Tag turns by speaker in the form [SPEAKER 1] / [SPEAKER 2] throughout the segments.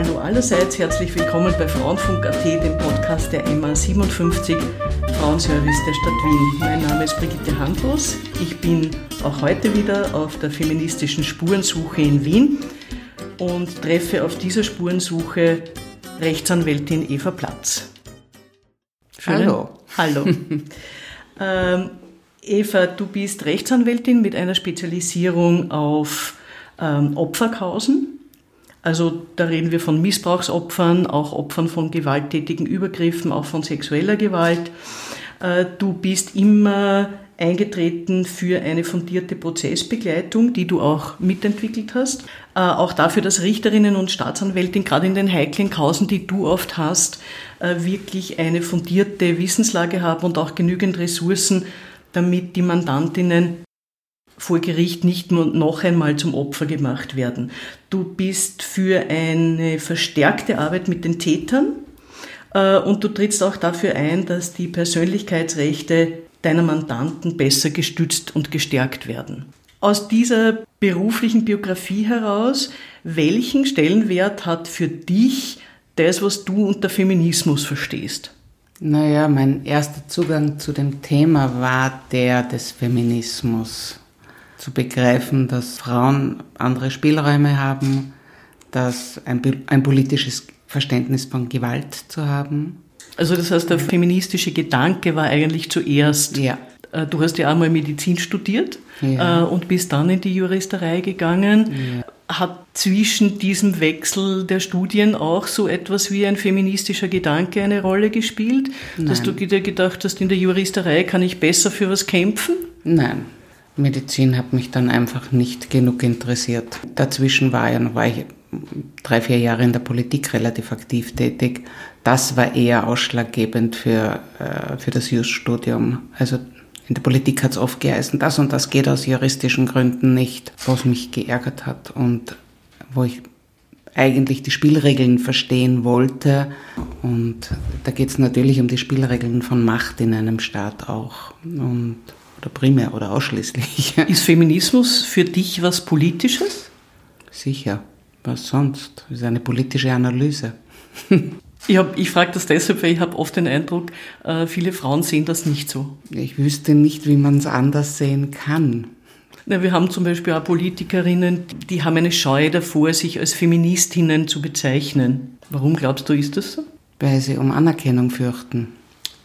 [SPEAKER 1] Hallo allerseits, herzlich willkommen bei Frauenfunk.at, dem Podcast der MA 57 Frauenservice der Stadt Wien. Mein Name ist Brigitte Handlos. Ich bin auch heute wieder auf der feministischen Spurensuche in Wien und treffe auf dieser Spurensuche Rechtsanwältin Eva Platz.
[SPEAKER 2] Schönen Hallo.
[SPEAKER 1] Hallo. ähm, Eva, du bist Rechtsanwältin mit einer Spezialisierung auf ähm, Opferkausen. Also da reden wir von Missbrauchsopfern, auch Opfern von gewalttätigen Übergriffen, auch von sexueller Gewalt. Äh, du bist immer eingetreten für eine fundierte Prozessbegleitung, die du auch mitentwickelt hast. Äh, auch dafür, dass Richterinnen und Staatsanwältin gerade in den heiklen Kausen, die du oft hast, äh, wirklich eine fundierte Wissenslage haben und auch genügend Ressourcen, damit die Mandantinnen vor Gericht nicht noch einmal zum Opfer gemacht werden. Du bist für eine verstärkte Arbeit mit den Tätern äh, und du trittst auch dafür ein, dass die Persönlichkeitsrechte deiner Mandanten besser gestützt und gestärkt werden. Aus dieser beruflichen Biografie heraus, welchen Stellenwert hat für dich das, was du unter Feminismus verstehst?
[SPEAKER 2] Naja, mein erster Zugang zu dem Thema war der des Feminismus zu begreifen, dass Frauen andere Spielräume haben, dass ein, ein politisches Verständnis von Gewalt zu haben.
[SPEAKER 1] Also das heißt, der feministische Gedanke war eigentlich zuerst.
[SPEAKER 2] Ja.
[SPEAKER 1] Äh, du hast ja einmal Medizin studiert ja. Äh, und bist dann in die Juristerei gegangen. Ja. Hat zwischen diesem Wechsel der Studien auch so etwas wie ein feministischer Gedanke eine Rolle gespielt? Nein. Dass du dir gedacht hast, in der Juristerei kann ich besser für was kämpfen?
[SPEAKER 2] Nein, Medizin hat mich dann einfach nicht genug interessiert. Dazwischen war, ja, war ich drei, vier Jahre in der Politik relativ aktiv tätig. Das war eher ausschlaggebend für, äh, für das Just-Studium. Also in der Politik hat es oft geheißen, das und das geht aus juristischen Gründen nicht, was mich geärgert hat und wo ich eigentlich die Spielregeln verstehen wollte. Und da geht es natürlich um die Spielregeln von Macht in einem Staat auch. Und oder primär oder ausschließlich.
[SPEAKER 1] Ist Feminismus für dich was Politisches?
[SPEAKER 2] Sicher. Was sonst? Das ist eine politische Analyse.
[SPEAKER 1] Ich, ich frage das deshalb, weil ich habe oft den Eindruck, äh, viele Frauen sehen das nicht so.
[SPEAKER 2] Ich wüsste nicht, wie man es anders sehen kann.
[SPEAKER 1] Na, wir haben zum Beispiel auch Politikerinnen, die haben eine Scheu davor, sich als Feministinnen zu bezeichnen. Warum glaubst du, ist das so?
[SPEAKER 2] Weil sie um Anerkennung fürchten.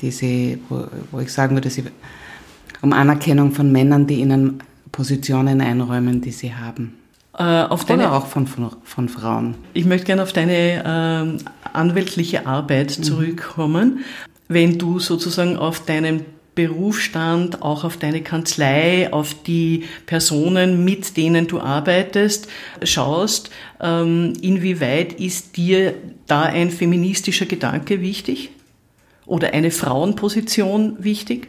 [SPEAKER 2] Die sie, wo, wo ich sagen würde, sie um Anerkennung von Männern, die ihnen Positionen einräumen, die sie haben. Äh, auf deine, Oder auch von, von, von, Frauen.
[SPEAKER 1] Ich möchte gerne auf deine äh, anwältliche Arbeit mhm. zurückkommen. Wenn du sozusagen auf deinen Berufsstand, auch auf deine Kanzlei, auf die Personen, mit denen du arbeitest, schaust, ähm, inwieweit ist dir da ein feministischer Gedanke wichtig? Oder eine Frauenposition wichtig?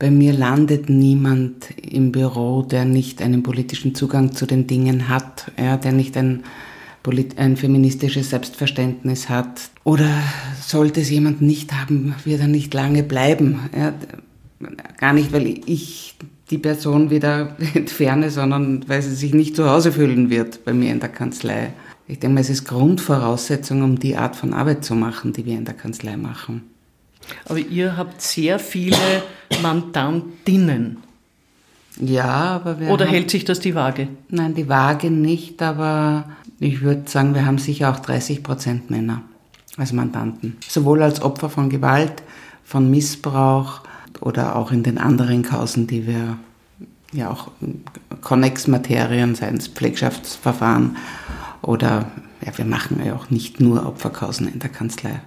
[SPEAKER 2] Bei mir landet niemand im Büro, der nicht einen politischen Zugang zu den Dingen hat, ja, der nicht ein, ein feministisches Selbstverständnis hat. Oder sollte es jemand nicht haben, wird er nicht lange bleiben. Ja, gar nicht, weil ich die Person wieder entferne, sondern weil sie sich nicht zu Hause fühlen wird bei mir in der Kanzlei. Ich denke, es ist Grundvoraussetzung, um die Art von Arbeit zu machen, die wir in der Kanzlei machen.
[SPEAKER 1] Aber ihr habt sehr viele Mandantinnen.
[SPEAKER 2] Ja, aber
[SPEAKER 1] wir Oder haben, hält sich das die Waage?
[SPEAKER 2] Nein, die Waage nicht, aber ich würde sagen, wir haben sicher auch 30 Prozent Männer als Mandanten. Sowohl als Opfer von Gewalt, von Missbrauch oder auch in den anderen Kausen, die wir ja auch Connex-Materien, seien es Pflegschaftsverfahren oder ja, wir machen ja auch nicht nur Opferkausen in der Kanzlei.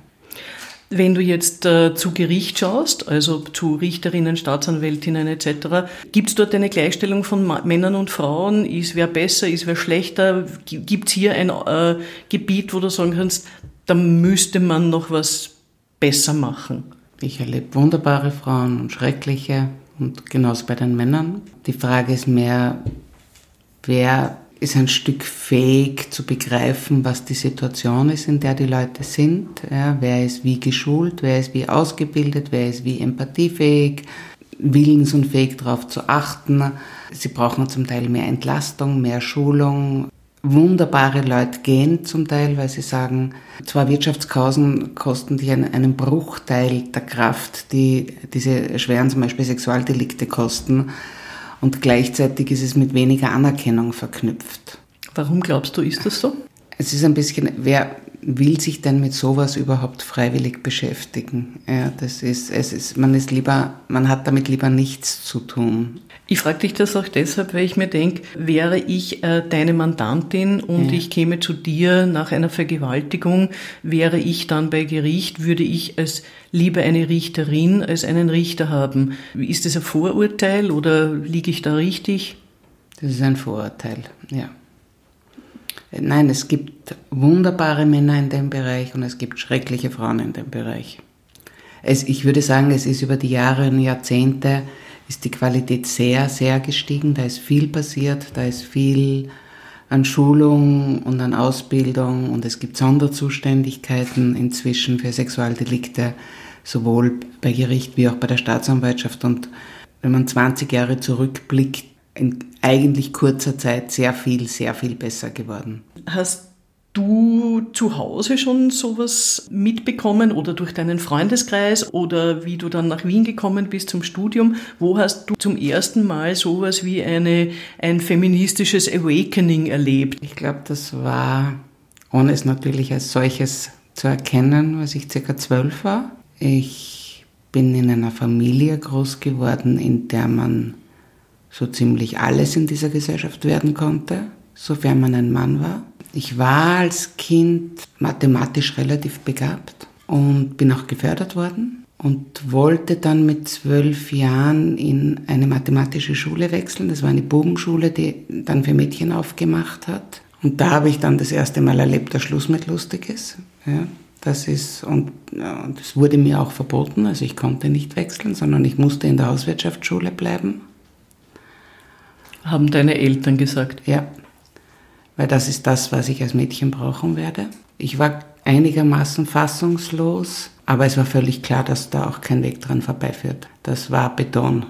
[SPEAKER 1] Wenn du jetzt äh, zu Gericht schaust, also zu Richterinnen, Staatsanwältinnen etc., gibt es dort eine Gleichstellung von Ma Männern und Frauen? Ist wer besser, ist wer schlechter? Gibt es hier ein äh, Gebiet, wo du sagen kannst, da müsste man noch was besser machen?
[SPEAKER 2] Ich erlebe wunderbare Frauen und schreckliche und genauso bei den Männern. Die Frage ist mehr, wer ist ein Stück fähig zu begreifen, was die Situation ist, in der die Leute sind. Ja, wer ist wie geschult, wer ist wie ausgebildet, wer ist wie empathiefähig, willens und fähig darauf zu achten. Sie brauchen zum Teil mehr Entlastung, mehr Schulung. wunderbare Leute gehen zum Teil, weil sie sagen, zwar Wirtschaftskausen kosten dich einen, einen Bruchteil der Kraft, die diese schweren zum Beispiel Sexualdelikte kosten und gleichzeitig ist es mit weniger Anerkennung verknüpft.
[SPEAKER 1] Warum glaubst du, ist das so?
[SPEAKER 2] Es ist ein bisschen, wer will sich denn mit sowas überhaupt freiwillig beschäftigen? Ja, das ist, es ist, man ist lieber, man hat damit lieber nichts zu tun.
[SPEAKER 1] Ich frage dich das auch deshalb, weil ich mir denke, wäre ich äh, deine Mandantin und ja. ich käme zu dir nach einer Vergewaltigung, wäre ich dann bei Gericht, würde ich als lieber eine Richterin als einen Richter haben. Ist das ein Vorurteil oder liege ich da richtig?
[SPEAKER 2] Das ist ein Vorurteil, ja. Nein, es gibt wunderbare Männer in dem Bereich und es gibt schreckliche Frauen in dem Bereich. Es, ich würde sagen, es ist über die Jahre und Jahrzehnte ist die Qualität sehr, sehr gestiegen. Da ist viel passiert, da ist viel an Schulung und an Ausbildung und es gibt Sonderzuständigkeiten inzwischen für Sexualdelikte, sowohl bei Gericht wie auch bei der Staatsanwaltschaft. Und wenn man 20 Jahre zurückblickt, in eigentlich kurzer Zeit sehr viel, sehr viel besser geworden.
[SPEAKER 1] Hast du zu Hause schon sowas mitbekommen oder durch deinen Freundeskreis oder wie du dann nach Wien gekommen bist zum Studium? Wo hast du zum ersten Mal sowas wie eine, ein feministisches Awakening erlebt?
[SPEAKER 2] Ich glaube, das war, ohne es natürlich als solches zu erkennen, als ich circa zwölf war. Ich bin in einer Familie groß geworden, in der man so ziemlich alles in dieser Gesellschaft werden konnte, sofern man ein Mann war. Ich war als Kind mathematisch relativ begabt und bin auch gefördert worden und wollte dann mit zwölf Jahren in eine mathematische Schule wechseln. Das war eine Bubenschule, die dann für Mädchen aufgemacht hat. Und da habe ich dann das erste Mal erlebt, dass Schluss mit lustig ist. Ja, das ist, und, ja, das wurde mir auch verboten, also ich konnte nicht wechseln, sondern ich musste in der Hauswirtschaftsschule bleiben
[SPEAKER 1] haben deine Eltern gesagt?
[SPEAKER 2] Ja, weil das ist das, was ich als Mädchen brauchen werde. Ich war einigermaßen fassungslos, aber es war völlig klar, dass da auch kein Weg dran vorbeiführt. Das war Beton.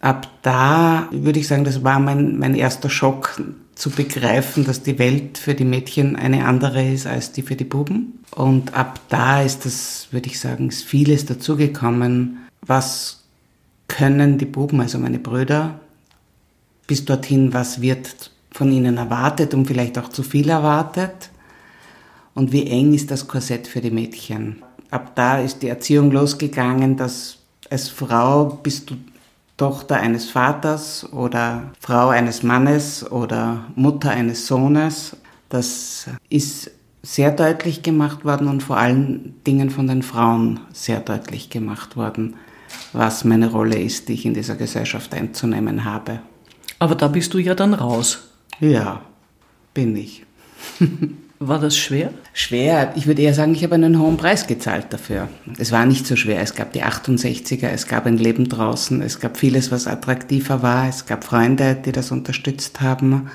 [SPEAKER 2] Ab da würde ich sagen, das war mein, mein erster Schock zu begreifen, dass die Welt für die Mädchen eine andere ist als die für die Buben. Und ab da ist das, würde ich sagen, ist vieles dazugekommen. Was können die Buben, also meine Brüder, bis dorthin, was wird von ihnen erwartet und vielleicht auch zu viel erwartet und wie eng ist das Korsett für die Mädchen. Ab da ist die Erziehung losgegangen, dass als Frau bist du Tochter eines Vaters oder Frau eines Mannes oder Mutter eines Sohnes. Das ist sehr deutlich gemacht worden und vor allen Dingen von den Frauen sehr deutlich gemacht worden, was meine Rolle ist, die ich in dieser Gesellschaft einzunehmen habe.
[SPEAKER 1] Aber da bist du ja dann raus.
[SPEAKER 2] Ja, bin ich.
[SPEAKER 1] War das schwer?
[SPEAKER 2] Schwer. Ich würde eher sagen, ich habe einen hohen Preis gezahlt dafür. Es war nicht so schwer. Es gab die 68er, es gab ein Leben draußen, es gab vieles, was attraktiver war, es gab Freunde, die das unterstützt haben.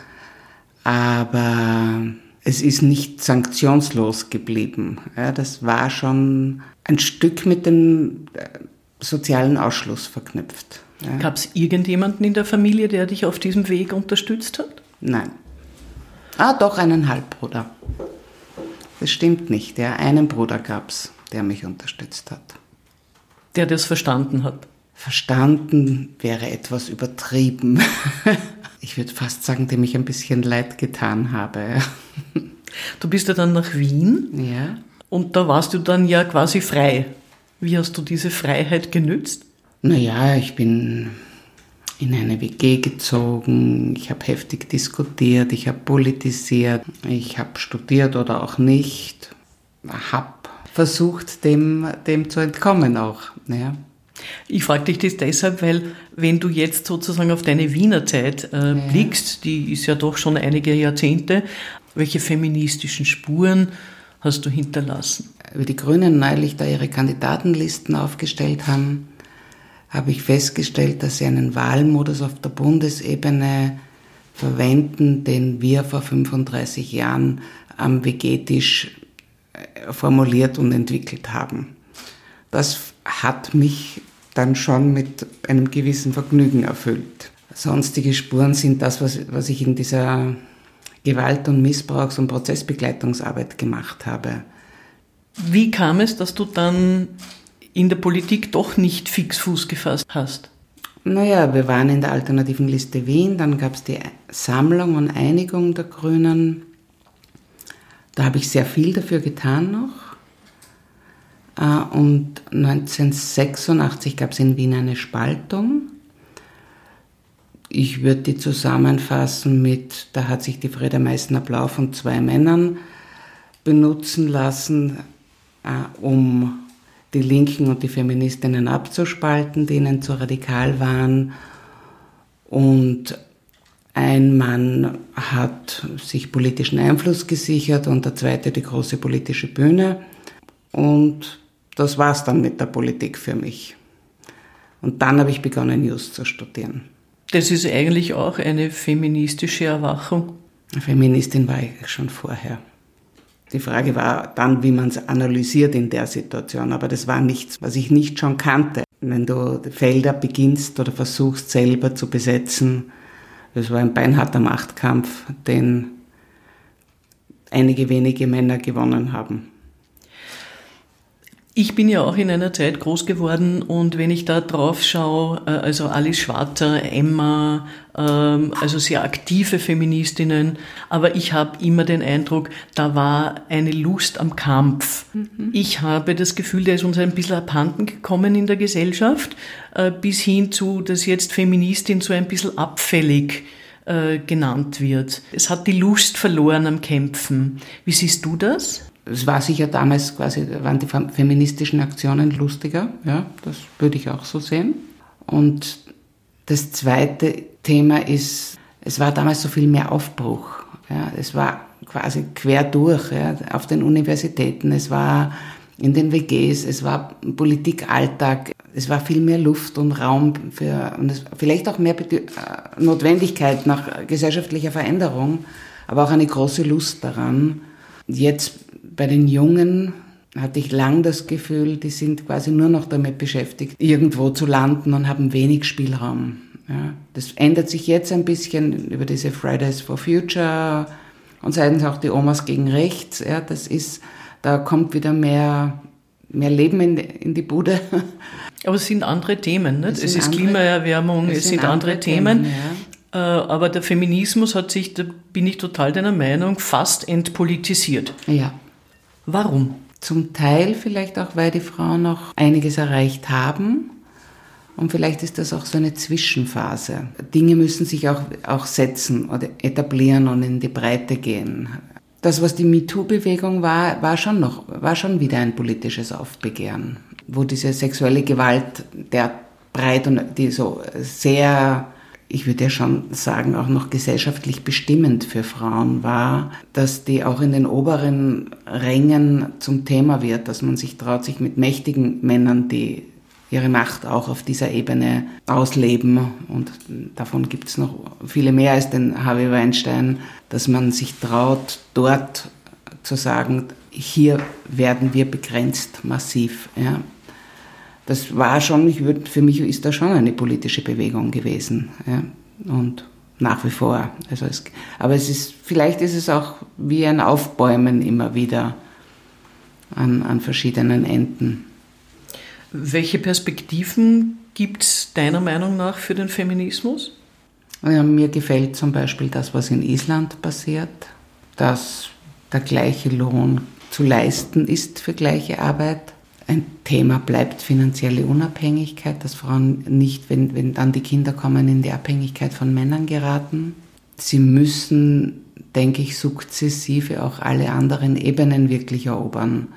[SPEAKER 2] Aber es ist nicht sanktionslos geblieben. Ja, das war schon ein Stück mit dem äh, sozialen Ausschluss verknüpft.
[SPEAKER 1] Ja. Gab es irgendjemanden in der Familie, der dich auf diesem Weg unterstützt hat?
[SPEAKER 2] Nein. Ah, doch, einen Halbbruder. Das stimmt nicht. Ja, einen Bruder gab es, der mich unterstützt hat.
[SPEAKER 1] Der das verstanden hat?
[SPEAKER 2] Verstanden wäre etwas übertrieben. ich würde fast sagen, dem ich ein bisschen leid getan habe.
[SPEAKER 1] Du bist ja dann nach Wien.
[SPEAKER 2] Ja.
[SPEAKER 1] Und da warst du dann ja quasi frei. Wie hast du diese Freiheit genützt?
[SPEAKER 2] Naja, ich bin in eine WG gezogen, ich habe heftig diskutiert, ich habe politisiert, ich habe studiert oder auch nicht, habe versucht, dem, dem zu entkommen auch. Ja.
[SPEAKER 1] Ich frage dich das deshalb, weil wenn du jetzt sozusagen auf deine Wiener Zeit äh, blickst, die ist ja doch schon einige Jahrzehnte, welche feministischen Spuren hast du hinterlassen?
[SPEAKER 2] Wie die Grünen neulich da ihre Kandidatenlisten aufgestellt haben, habe ich festgestellt, dass sie einen Wahlmodus auf der Bundesebene verwenden, den wir vor 35 Jahren am WG-Tisch äh, formuliert und entwickelt haben. Das hat mich dann schon mit einem gewissen Vergnügen erfüllt. Sonstige Spuren sind das, was, was ich in dieser Gewalt- und Missbrauchs- und Prozessbegleitungsarbeit gemacht habe.
[SPEAKER 1] Wie kam es, dass du dann in der Politik doch nicht fix Fuß gefasst hast?
[SPEAKER 2] Naja, wir waren in der alternativen Liste Wien, dann gab es die Sammlung und Einigung der Grünen. Da habe ich sehr viel dafür getan noch. Äh, und 1986 gab es in Wien eine Spaltung. Ich würde die zusammenfassen mit, da hat sich die Frieda Meißner-Blau von zwei Männern benutzen lassen, äh, um die Linken und die Feministinnen abzuspalten, die ihnen zu radikal waren. Und ein Mann hat sich politischen Einfluss gesichert und der zweite die große politische Bühne. Und das war's dann mit der Politik für mich. Und dann habe ich begonnen, News zu studieren.
[SPEAKER 1] Das ist eigentlich auch eine feministische Erwachung.
[SPEAKER 2] Feministin war ich schon vorher. Die Frage war dann, wie man es analysiert in der Situation, aber das war nichts, was ich nicht schon kannte. Wenn du Felder beginnst oder versuchst selber zu besetzen, das war ein beinharter Machtkampf, den einige wenige Männer gewonnen haben.
[SPEAKER 1] Ich bin ja auch in einer Zeit groß geworden und wenn ich da drauf schaue, äh, also Alice Schwarzer, Emma, ähm, also sehr aktive Feministinnen, aber ich habe immer den Eindruck, da war eine Lust am Kampf. Mhm. Ich habe das Gefühl, der ist uns ein bisschen abhanden gekommen in der Gesellschaft, äh, bis hin zu, dass jetzt Feministin so ein bisschen abfällig äh, genannt wird. Es hat die Lust verloren am Kämpfen. Wie siehst du das?
[SPEAKER 2] Es war sicher damals quasi, waren die feministischen Aktionen lustiger, ja, das würde ich auch so sehen. Und das zweite Thema ist, es war damals so viel mehr Aufbruch. Ja, es war quasi quer durch, ja, auf den Universitäten, es war in den WGs, es war Politikalltag, es war viel mehr Luft und Raum für, und es, vielleicht auch mehr äh, Notwendigkeit nach gesellschaftlicher Veränderung, aber auch eine große Lust daran. Jetzt bei den Jungen hatte ich lang das Gefühl, die sind quasi nur noch damit beschäftigt, irgendwo zu landen und haben wenig Spielraum. Ja, das ändert sich jetzt ein bisschen über diese Fridays for Future und seitens auch die Omas gegen Rechts. Ja, das ist, da kommt wieder mehr, mehr Leben in, in die Bude.
[SPEAKER 1] Aber es sind andere Themen. Nicht? Es, es ist andere, Klimaerwärmung, es, es sind, sind, andere, andere Themen. Themen ja. Äh, aber der Feminismus hat sich, da bin ich total deiner Meinung, fast entpolitisiert.
[SPEAKER 2] Ja.
[SPEAKER 1] Warum?
[SPEAKER 2] Zum Teil vielleicht auch, weil die Frauen noch einiges erreicht haben. Und vielleicht ist das auch so eine Zwischenphase. Dinge müssen sich auch, auch setzen oder etablieren und in die Breite gehen. Das, was die MeToo-Bewegung war, war schon noch, war schon wieder ein politisches Aufbegehren, wo diese sexuelle Gewalt der breit und die so sehr ich würde ja schon sagen, auch noch gesellschaftlich bestimmend für Frauen war, dass die auch in den oberen Rängen zum Thema wird, dass man sich traut, sich mit mächtigen Männern, die ihre Macht auch auf dieser Ebene ausleben, und davon gibt es noch viele mehr als den Harvey Weinstein, dass man sich traut, dort zu sagen, hier werden wir begrenzt massiv. Ja das war schon, ich würde, für mich ist das schon eine politische Bewegung gewesen. Ja? Und nach wie vor. Also es, aber es ist, vielleicht ist es auch wie ein Aufbäumen immer wieder an, an verschiedenen Enden.
[SPEAKER 1] Welche Perspektiven gibt es deiner Meinung nach für den Feminismus?
[SPEAKER 2] Ja, mir gefällt zum Beispiel das, was in Island passiert, dass der gleiche Lohn zu leisten ist für gleiche Arbeit ein Thema bleibt finanzielle Unabhängigkeit, dass Frauen nicht, wenn, wenn dann die Kinder kommen, in die Abhängigkeit von Männern geraten. Sie müssen, denke ich, sukzessive auch alle anderen Ebenen wirklich erobern.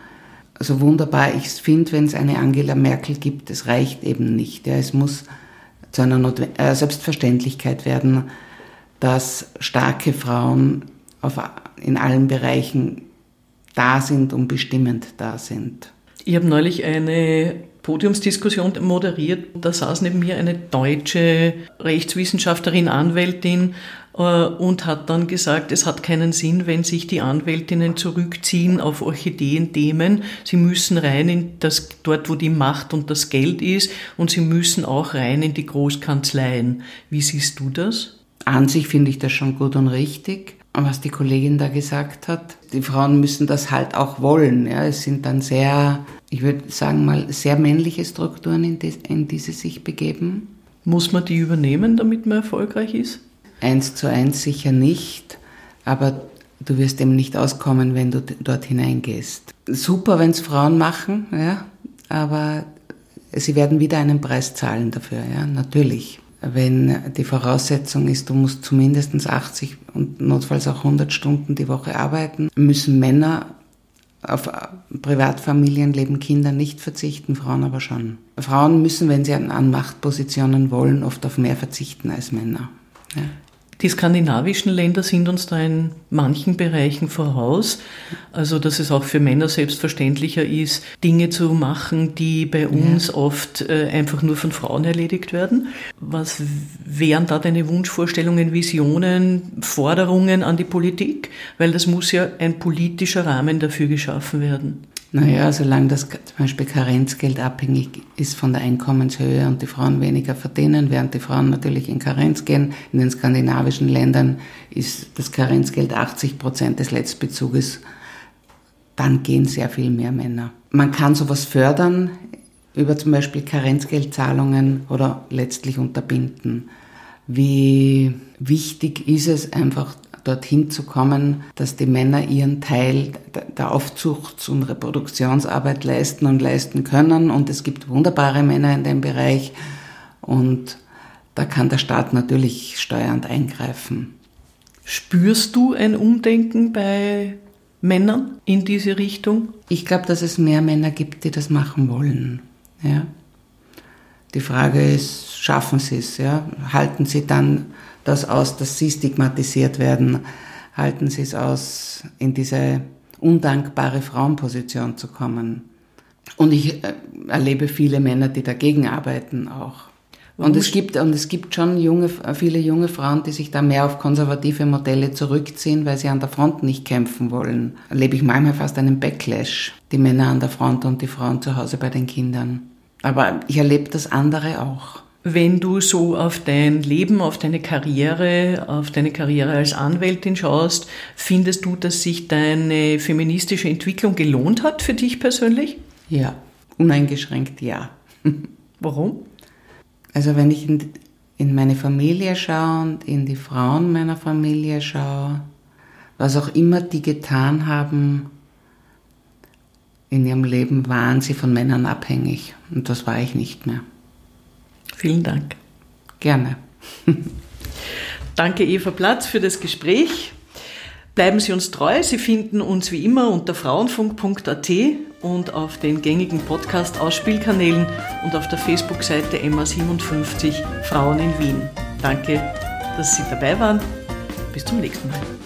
[SPEAKER 2] Also wunderbar, ich finde, wenn es eine Angela Merkel gibt, es reicht eben nicht. Ja, es muss zu einer Notwe äh, Selbstverständlichkeit werden, dass starke Frauen auf, in allen Bereichen da sind und bestimmend da sind.
[SPEAKER 1] Ich habe neulich eine Podiumsdiskussion moderiert. Da saß neben mir eine deutsche Rechtswissenschaftlerin, Anwältin äh, und hat dann gesagt, es hat keinen Sinn, wenn sich die Anwältinnen zurückziehen auf Orchideenthemen. Sie müssen rein in das, dort, wo die Macht und das Geld ist und sie müssen auch rein in die Großkanzleien. Wie siehst du das?
[SPEAKER 2] An sich finde ich das schon gut und richtig. Was die Kollegin da gesagt hat. Die Frauen müssen das halt auch wollen. Ja. Es sind dann sehr, ich würde sagen mal, sehr männliche Strukturen, in die, in die sie sich begeben.
[SPEAKER 1] Muss man die übernehmen, damit man erfolgreich ist?
[SPEAKER 2] Eins zu eins sicher nicht, aber du wirst eben nicht auskommen, wenn du dort hineingehst. Super, wenn es Frauen machen, ja, aber sie werden wieder einen Preis zahlen dafür, ja, natürlich wenn die Voraussetzung ist, du musst zumindest 80 und notfalls auch 100 Stunden die Woche arbeiten, müssen Männer auf Privatfamilienleben, Kinder nicht verzichten, Frauen aber schon. Frauen müssen, wenn sie an Machtpositionen wollen, oft auf mehr verzichten als Männer. Ja.
[SPEAKER 1] Die skandinavischen Länder sind uns da in manchen Bereichen voraus. Also, dass es auch für Männer selbstverständlicher ist, Dinge zu machen, die bei uns ja. oft äh, einfach nur von Frauen erledigt werden. Was wären da deine Wunschvorstellungen, Visionen, Forderungen an die Politik? Weil das muss ja ein politischer Rahmen dafür geschaffen werden.
[SPEAKER 2] Naja, solange das zum Beispiel Karenzgeld abhängig ist von der Einkommenshöhe und die Frauen weniger verdienen, während die Frauen natürlich in Karenz gehen. In den skandinavischen Ländern ist das Karenzgeld 80 Prozent des Letztbezuges. Dann gehen sehr viel mehr Männer. Man kann sowas fördern über zum Beispiel Karenzgeldzahlungen oder letztlich unterbinden. Wie wichtig ist es einfach dorthin zu kommen, dass die Männer ihren Teil der Aufzuchts- und Reproduktionsarbeit leisten und leisten können. Und es gibt wunderbare Männer in dem Bereich. Und da kann der Staat natürlich steuernd eingreifen.
[SPEAKER 1] Spürst du ein Umdenken bei Männern in diese Richtung?
[SPEAKER 2] Ich glaube, dass es mehr Männer gibt, die das machen wollen. Ja. Die Frage ist, schaffen sie es? Ja? Halten sie dann das aus, dass sie stigmatisiert werden? Halten sie es aus, in diese undankbare Frauenposition zu kommen? Und ich äh, erlebe viele Männer, die dagegen arbeiten auch. Und es gibt, und es gibt schon junge, viele junge Frauen, die sich da mehr auf konservative Modelle zurückziehen, weil sie an der Front nicht kämpfen wollen. Erlebe ich manchmal fast einen Backlash. Die Männer an der Front und die Frauen zu Hause bei den Kindern. Aber ich erlebe das andere auch.
[SPEAKER 1] Wenn du so auf dein Leben, auf deine Karriere, auf deine Karriere als Anwältin schaust, findest du, dass sich deine feministische Entwicklung gelohnt hat für dich persönlich?
[SPEAKER 2] Ja, uneingeschränkt ja.
[SPEAKER 1] Warum?
[SPEAKER 2] Also wenn ich in, in meine Familie schaue und in die Frauen meiner Familie schaue, was auch immer die getan haben in ihrem Leben, waren sie von Männern abhängig. Und das war ich nicht mehr.
[SPEAKER 1] Vielen Dank.
[SPEAKER 2] Gerne.
[SPEAKER 1] Danke, Eva Platz, für das Gespräch. Bleiben Sie uns treu. Sie finden uns wie immer unter frauenfunk.at und auf den gängigen Podcast-Ausspielkanälen und auf der Facebook-Seite MA57 Frauen in Wien. Danke, dass Sie dabei waren. Bis zum nächsten Mal.